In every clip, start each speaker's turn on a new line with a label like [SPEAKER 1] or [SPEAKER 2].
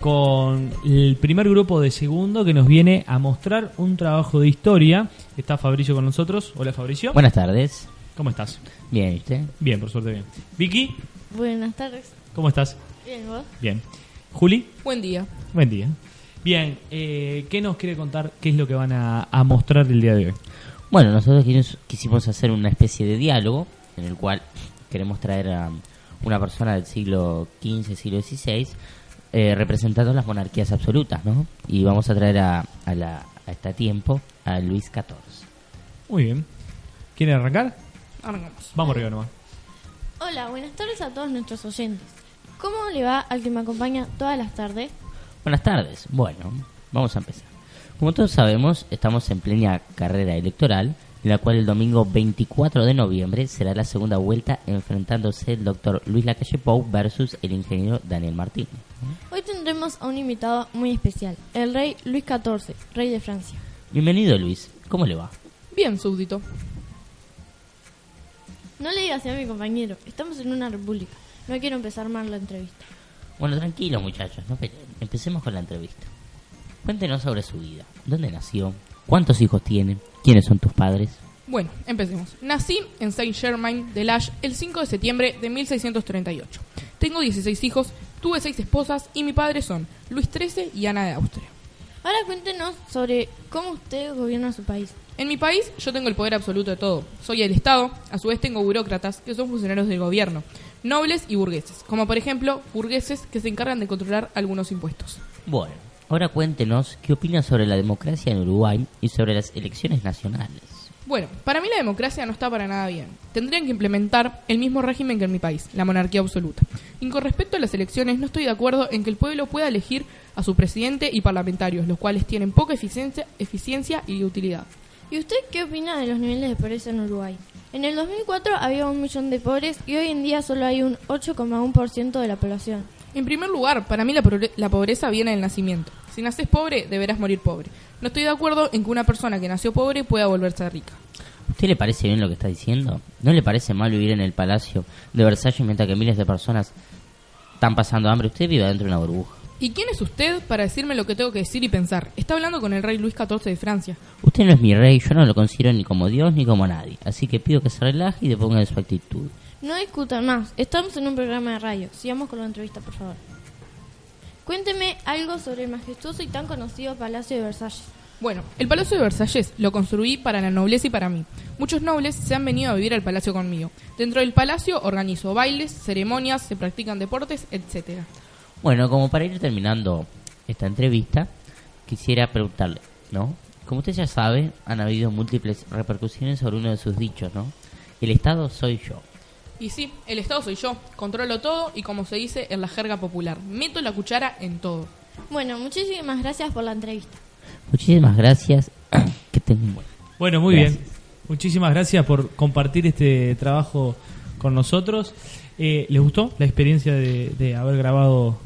[SPEAKER 1] con el primer grupo de segundo que nos viene a mostrar un trabajo de historia. Está Fabricio con nosotros. Hola Fabricio.
[SPEAKER 2] Buenas tardes.
[SPEAKER 1] ¿Cómo estás?
[SPEAKER 2] Bien, ¿y usted?
[SPEAKER 1] Bien, por suerte bien. Vicky,
[SPEAKER 3] Buenas tardes.
[SPEAKER 1] ¿cómo estás?
[SPEAKER 3] Bien, ¿vos?
[SPEAKER 1] Bien. Juli,
[SPEAKER 4] Buen día.
[SPEAKER 1] buen día. Bien, eh, ¿qué nos quiere contar? ¿Qué es lo que van a, a mostrar el día de hoy?
[SPEAKER 2] Bueno, nosotros quisimos, quisimos hacer una especie de diálogo en el cual queremos traer a una persona del siglo XV, siglo XVI, eh, representando las monarquías absolutas, ¿no? Y vamos a traer a, a, la, a este tiempo a Luis XIV.
[SPEAKER 1] Muy bien. ¿Quieren arrancar?
[SPEAKER 4] Arrancamos.
[SPEAKER 1] Vamos arriba nomás.
[SPEAKER 3] Hola, buenas tardes a todos nuestros oyentes. ¿Cómo le va al que me acompaña todas las tardes?
[SPEAKER 2] Buenas tardes. Bueno, vamos a empezar. Como todos sabemos, estamos en plena carrera electoral, en la cual el domingo 24 de noviembre será la segunda vuelta enfrentándose el doctor Luis Lacalle Pou versus el ingeniero Daniel Martín.
[SPEAKER 3] Hoy tendremos a un invitado muy especial, el rey Luis XIV, rey de Francia.
[SPEAKER 2] Bienvenido Luis, ¿cómo le va?
[SPEAKER 4] Bien, súbdito.
[SPEAKER 3] No le digas a mi compañero, estamos en una república. No quiero empezar mal la entrevista.
[SPEAKER 2] Bueno, tranquilos muchachos, no. Empecemos con la entrevista. Cuéntenos sobre su vida. ¿Dónde nació? ¿Cuántos hijos tiene? ¿Quiénes son tus padres?
[SPEAKER 4] Bueno, empecemos. Nací en Saint-Germain-de-Lache el 5 de septiembre de 1638. Tengo 16 hijos, tuve 6 esposas y mi padre son Luis XIII y Ana de Austria.
[SPEAKER 3] Ahora cuéntenos sobre cómo usted gobierna su país.
[SPEAKER 4] En mi país yo tengo el poder absoluto de todo. Soy el Estado, a su vez tengo burócratas que son funcionarios del gobierno, nobles y burgueses, como por ejemplo burgueses que se encargan de controlar algunos impuestos.
[SPEAKER 2] Bueno, ahora cuéntenos qué opina sobre la democracia en Uruguay y sobre las elecciones nacionales.
[SPEAKER 4] Bueno, para mí la democracia no está para nada bien. Tendrían que implementar el mismo régimen que en mi país, la monarquía absoluta. Y con respecto a las elecciones, no estoy de acuerdo en que el pueblo pueda elegir a su presidente y parlamentarios, los cuales tienen poca eficiencia, eficiencia y utilidad.
[SPEAKER 3] ¿Y usted qué opina de los niveles de pobreza en Uruguay? En el 2004 había un millón de pobres y hoy en día solo hay un 8,1% de la población.
[SPEAKER 4] En primer lugar, para mí la, la pobreza viene del nacimiento. Si naces pobre, deberás morir pobre. No estoy de acuerdo en que una persona que nació pobre pueda volverse rica.
[SPEAKER 2] ¿Usted le parece bien lo que está diciendo? ¿No le parece mal vivir en el palacio de Versalles mientras que miles de personas están pasando hambre? Usted vive dentro de una burbuja.
[SPEAKER 4] ¿Y quién es usted para decirme lo que tengo que decir y pensar? Está hablando con el rey Luis XIV de Francia.
[SPEAKER 2] Usted no es mi rey, yo no lo considero ni como Dios ni como nadie. Así que pido que se relaje y deponga en su actitud.
[SPEAKER 3] No discutan más, estamos en un programa de radio. Sigamos con la entrevista, por favor. Cuénteme algo sobre el majestuoso y tan conocido Palacio de Versalles.
[SPEAKER 4] Bueno, el Palacio de Versalles lo construí para la nobleza y para mí. Muchos nobles se han venido a vivir al palacio conmigo. Dentro del palacio organizo bailes, ceremonias, se practican deportes, etcétera.
[SPEAKER 2] Bueno, como para ir terminando esta entrevista, quisiera preguntarle, ¿no? Como usted ya sabe, han habido múltiples repercusiones sobre uno de sus dichos, ¿no? El Estado soy yo.
[SPEAKER 4] Y sí, el Estado soy yo, controlo todo y como se dice en la jerga popular, meto la cuchara en todo.
[SPEAKER 3] Bueno, muchísimas gracias por la entrevista.
[SPEAKER 2] Muchísimas gracias. que tengan un buen.
[SPEAKER 1] Bueno, muy
[SPEAKER 2] Gracias.
[SPEAKER 1] bien. Muchísimas gracias por compartir este trabajo con nosotros. Eh, ¿Les gustó la experiencia de, de haber grabado?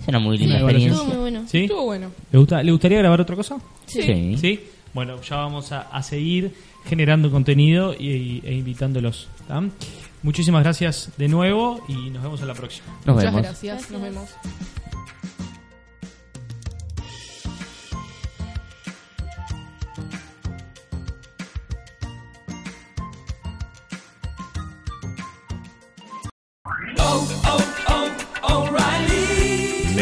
[SPEAKER 2] Es una muy linda.
[SPEAKER 3] Estuvo muy bueno.
[SPEAKER 1] ¿Sí?
[SPEAKER 4] Estuvo bueno.
[SPEAKER 1] ¿Le, gusta, ¿Le gustaría grabar otra cosa?
[SPEAKER 2] Sí.
[SPEAKER 1] ¿Sí? Bueno, ya vamos a, a seguir generando contenido y, e invitándolos. ¿tá? Muchísimas gracias de nuevo y nos vemos en la próxima.
[SPEAKER 2] Nos
[SPEAKER 4] Muchas
[SPEAKER 2] vemos.
[SPEAKER 4] gracias, nos vemos.
[SPEAKER 5] O'Reilly